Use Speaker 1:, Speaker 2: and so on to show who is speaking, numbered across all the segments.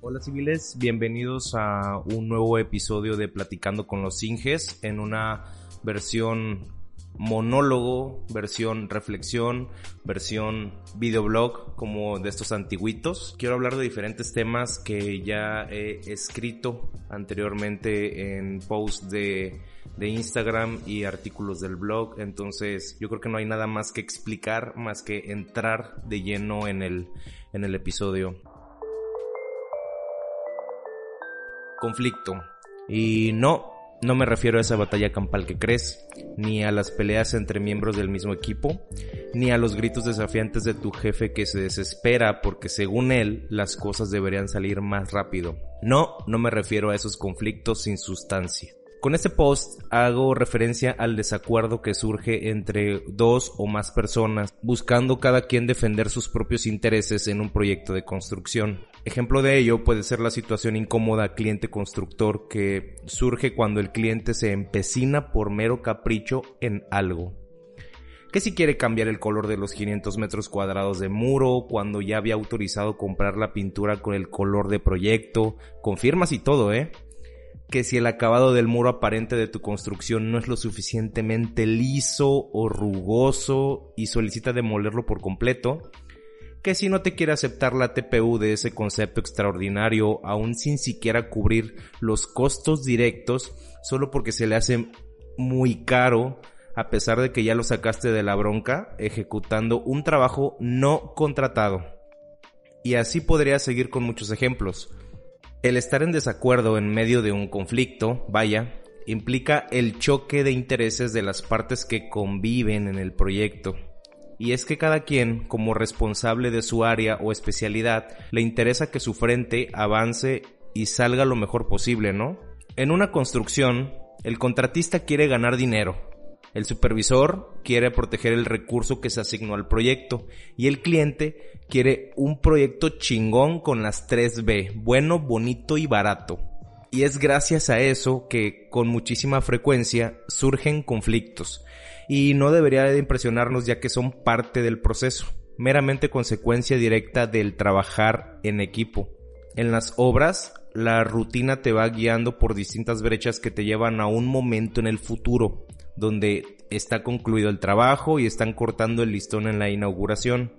Speaker 1: Hola civiles, bienvenidos a un nuevo episodio de Platicando con los Inges en una versión monólogo, versión reflexión, versión videoblog como de estos antiguitos. Quiero hablar de diferentes temas que ya he escrito anteriormente en posts de, de Instagram y artículos del blog. Entonces yo creo que no hay nada más que explicar más que entrar de lleno en el, en el episodio. Conflicto. Y no, no me refiero a esa batalla campal que crees, ni a las peleas entre miembros del mismo equipo, ni a los gritos desafiantes de tu jefe que se desespera porque según él las cosas deberían salir más rápido. No, no me refiero a esos conflictos sin sustancia. Con este post hago referencia al desacuerdo que surge entre dos o más personas buscando cada quien defender sus propios intereses en un proyecto de construcción. Ejemplo de ello puede ser la situación incómoda cliente-constructor que surge cuando el cliente se empecina por mero capricho en algo. Que si quiere cambiar el color de los 500 metros cuadrados de muro, cuando ya había autorizado comprar la pintura con el color de proyecto, confirmas y todo, ¿eh? Que si el acabado del muro aparente de tu construcción no es lo suficientemente liso o rugoso y solicita demolerlo por completo, que si no te quiere aceptar la TPU de ese concepto extraordinario, aún sin siquiera cubrir los costos directos, solo porque se le hace muy caro, a pesar de que ya lo sacaste de la bronca, ejecutando un trabajo no contratado. Y así podría seguir con muchos ejemplos. El estar en desacuerdo en medio de un conflicto, vaya, implica el choque de intereses de las partes que conviven en el proyecto. Y es que cada quien, como responsable de su área o especialidad, le interesa que su frente avance y salga lo mejor posible, ¿no? En una construcción, el contratista quiere ganar dinero, el supervisor quiere proteger el recurso que se asignó al proyecto. Y el cliente quiere un proyecto chingón con las 3B, bueno, bonito y barato. Y es gracias a eso que con muchísima frecuencia surgen conflictos y no debería de impresionarnos ya que son parte del proceso, meramente consecuencia directa del trabajar en equipo. En las obras, la rutina te va guiando por distintas brechas que te llevan a un momento en el futuro, donde está concluido el trabajo y están cortando el listón en la inauguración.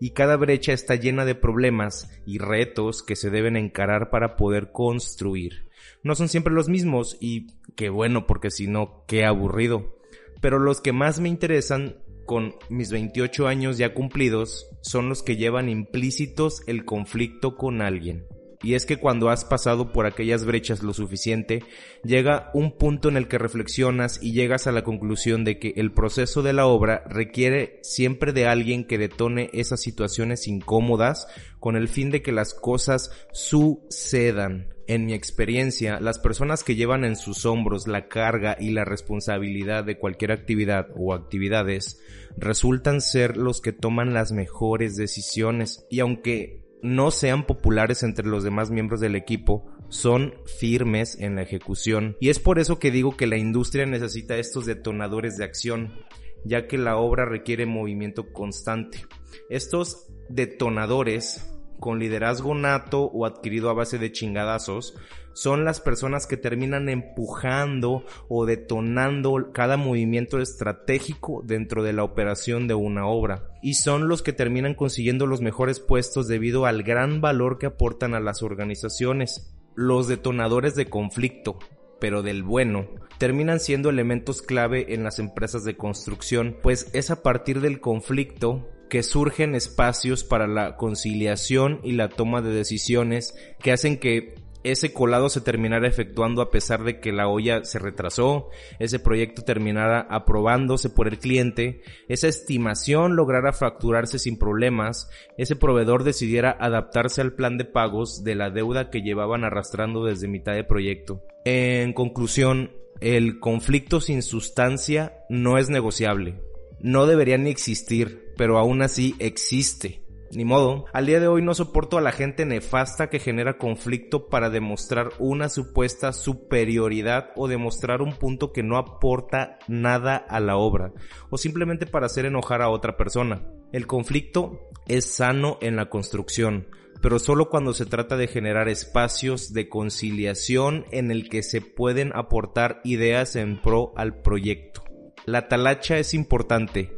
Speaker 1: Y cada brecha está llena de problemas y retos que se deben encarar para poder construir. No son siempre los mismos y qué bueno porque si no, qué aburrido pero los que más me interesan con mis 28 años ya cumplidos son los que llevan implícitos el conflicto con alguien. Y es que cuando has pasado por aquellas brechas lo suficiente, llega un punto en el que reflexionas y llegas a la conclusión de que el proceso de la obra requiere siempre de alguien que detone esas situaciones incómodas con el fin de que las cosas sucedan. En mi experiencia, las personas que llevan en sus hombros la carga y la responsabilidad de cualquier actividad o actividades resultan ser los que toman las mejores decisiones y aunque no sean populares entre los demás miembros del equipo, son firmes en la ejecución. Y es por eso que digo que la industria necesita estos detonadores de acción, ya que la obra requiere movimiento constante. Estos detonadores con liderazgo nato o adquirido a base de chingadazos, son las personas que terminan empujando o detonando cada movimiento estratégico dentro de la operación de una obra. Y son los que terminan consiguiendo los mejores puestos debido al gran valor que aportan a las organizaciones. Los detonadores de conflicto, pero del bueno, terminan siendo elementos clave en las empresas de construcción, pues es a partir del conflicto que surgen espacios para la conciliación y la toma de decisiones que hacen que ese colado se terminara efectuando a pesar de que la olla se retrasó, ese proyecto terminara aprobándose por el cliente, esa estimación lograra fracturarse sin problemas, ese proveedor decidiera adaptarse al plan de pagos de la deuda que llevaban arrastrando desde mitad de proyecto. En conclusión, el conflicto sin sustancia no es negociable no debería ni existir, pero aún así existe. ni modo. Al día de hoy no soporto a la gente nefasta que genera conflicto para demostrar una supuesta superioridad o demostrar un punto que no aporta nada a la obra o simplemente para hacer enojar a otra persona. El conflicto es sano en la construcción, pero solo cuando se trata de generar espacios de conciliación en el que se pueden aportar ideas en pro al proyecto. La talacha es importante,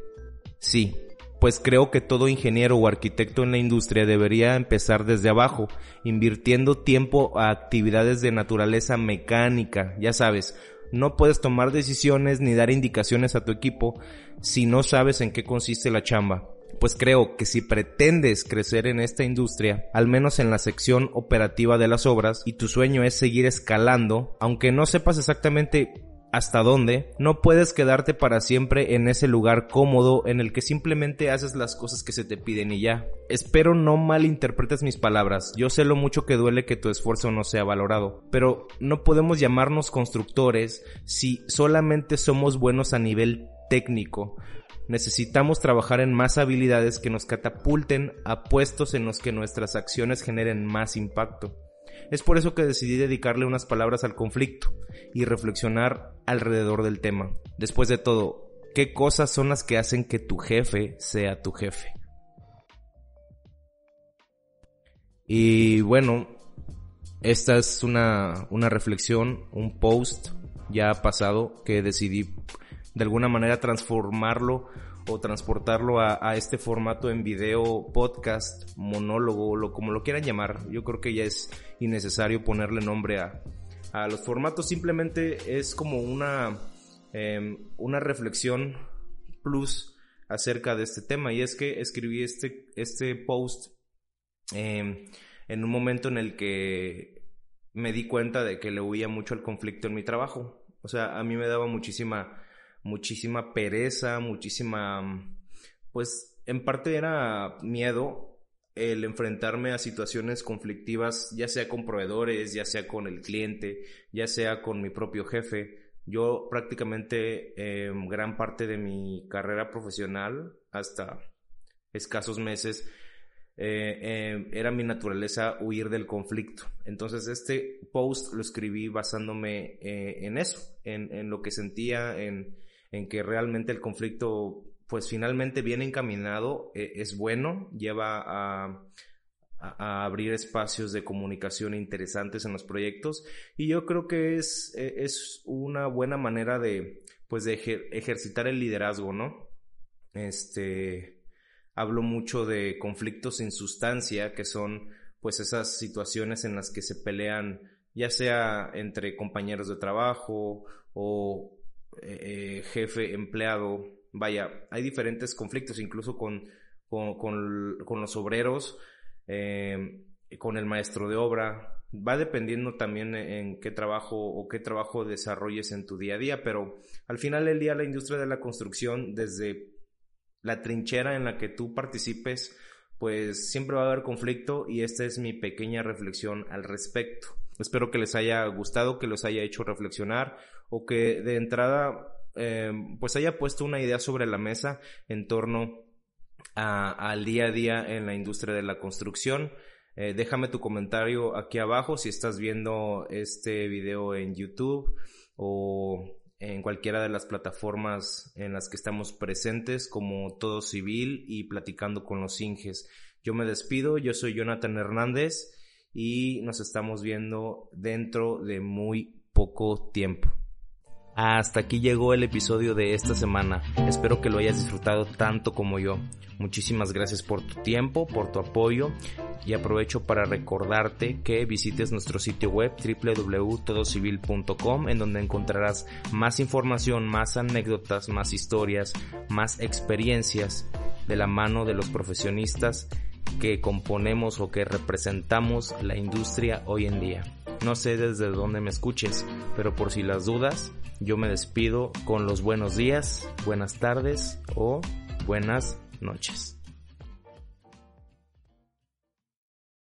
Speaker 1: sí, pues creo que todo ingeniero o arquitecto en la industria debería empezar desde abajo, invirtiendo tiempo a actividades de naturaleza mecánica, ya sabes, no puedes tomar decisiones ni dar indicaciones a tu equipo si no sabes en qué consiste la chamba. Pues creo que si pretendes crecer en esta industria, al menos en la sección operativa de las obras, y tu sueño es seguir escalando, aunque no sepas exactamente hasta dónde, no puedes quedarte para siempre en ese lugar cómodo en el que simplemente haces las cosas que se te piden y ya. Espero no malinterpretes mis palabras, yo sé lo mucho que duele que tu esfuerzo no sea valorado, pero no podemos llamarnos constructores si solamente somos buenos a nivel técnico. Necesitamos trabajar en más habilidades que nos catapulten a puestos en los que nuestras acciones generen más impacto. Es por eso que decidí dedicarle unas palabras al conflicto y reflexionar alrededor del tema. Después de todo, ¿qué cosas son las que hacen que tu jefe sea tu jefe? Y bueno, esta es una, una reflexión, un post ya pasado que decidí de alguna manera transformarlo o transportarlo a, este formato en video, podcast, monólogo, lo, como lo quieran llamar. Yo creo que ya es innecesario ponerle nombre a, los formatos. Simplemente es como una, em, una reflexión plus acerca de este tema. Y es que escribí este, este post em, en un momento en el que me di cuenta de que le huía mucho al conflicto en mi trabajo. O sea, a mí me daba muchísima muchísima pereza, muchísima, pues en parte era miedo el enfrentarme a situaciones conflictivas, ya sea con proveedores, ya sea con el cliente, ya sea con mi propio jefe. Yo prácticamente eh, gran parte de mi carrera profesional, hasta escasos meses, eh, eh, era mi naturaleza huir del conflicto. Entonces este post lo escribí basándome en eso, en, en, lo que sentía, en, en que realmente el conflicto pues finalmente bien encaminado eh, es bueno, lleva a, abrir espacios de comunicación interesantes en los proyectos y yo creo que es, e, es una buena manera de pues de ejercitar el liderazgo, ¿no? Este hablo mucho de conflictos sin sustancia que son pues esas situaciones en las que se pelean ya sea entre compañeros de trabajo o eh, jefe, empleado, vaya, hay diferentes conflictos, incluso con, con, los obreros, eh, con el maestro de obra. Va dependiendo también en qué trabajo o qué trabajo desarrolles en tu día a día, pero al final del día la industria de la construcción, desde la trinchera en la que tú participes, pues siempre va a haber conflicto y esta es mi pequeña reflexión al respecto. Espero que les haya gustado, que los haya hecho reflexionar o que de entrada eh, pues haya puesto una idea sobre la mesa en torno al día a día en la industria de la construcción. Eh, déjame tu comentario aquí abajo si estás viendo este video en YouTube o en cualquiera de las plataformas en las que estamos presentes como Todo Civil y Platicando con los Inges. Yo me despido, yo soy Jonathan Hernández y nos estamos viendo dentro de muy poco tiempo. Hasta aquí llegó el episodio de esta semana. Espero que lo hayas disfrutado tanto como yo. Muchísimas gracias por tu tiempo, por tu apoyo y aprovecho para recordarte que visites nuestro sitio web www.todocivil.com en donde encontrarás más información, más anécdotas, más historias, más experiencias de la mano de los profesionistas que componemos o que representamos la industria hoy en día. No sé desde dónde me escuches, pero por si las dudas, yo me despido con los buenos días, buenas tardes o buenas noches.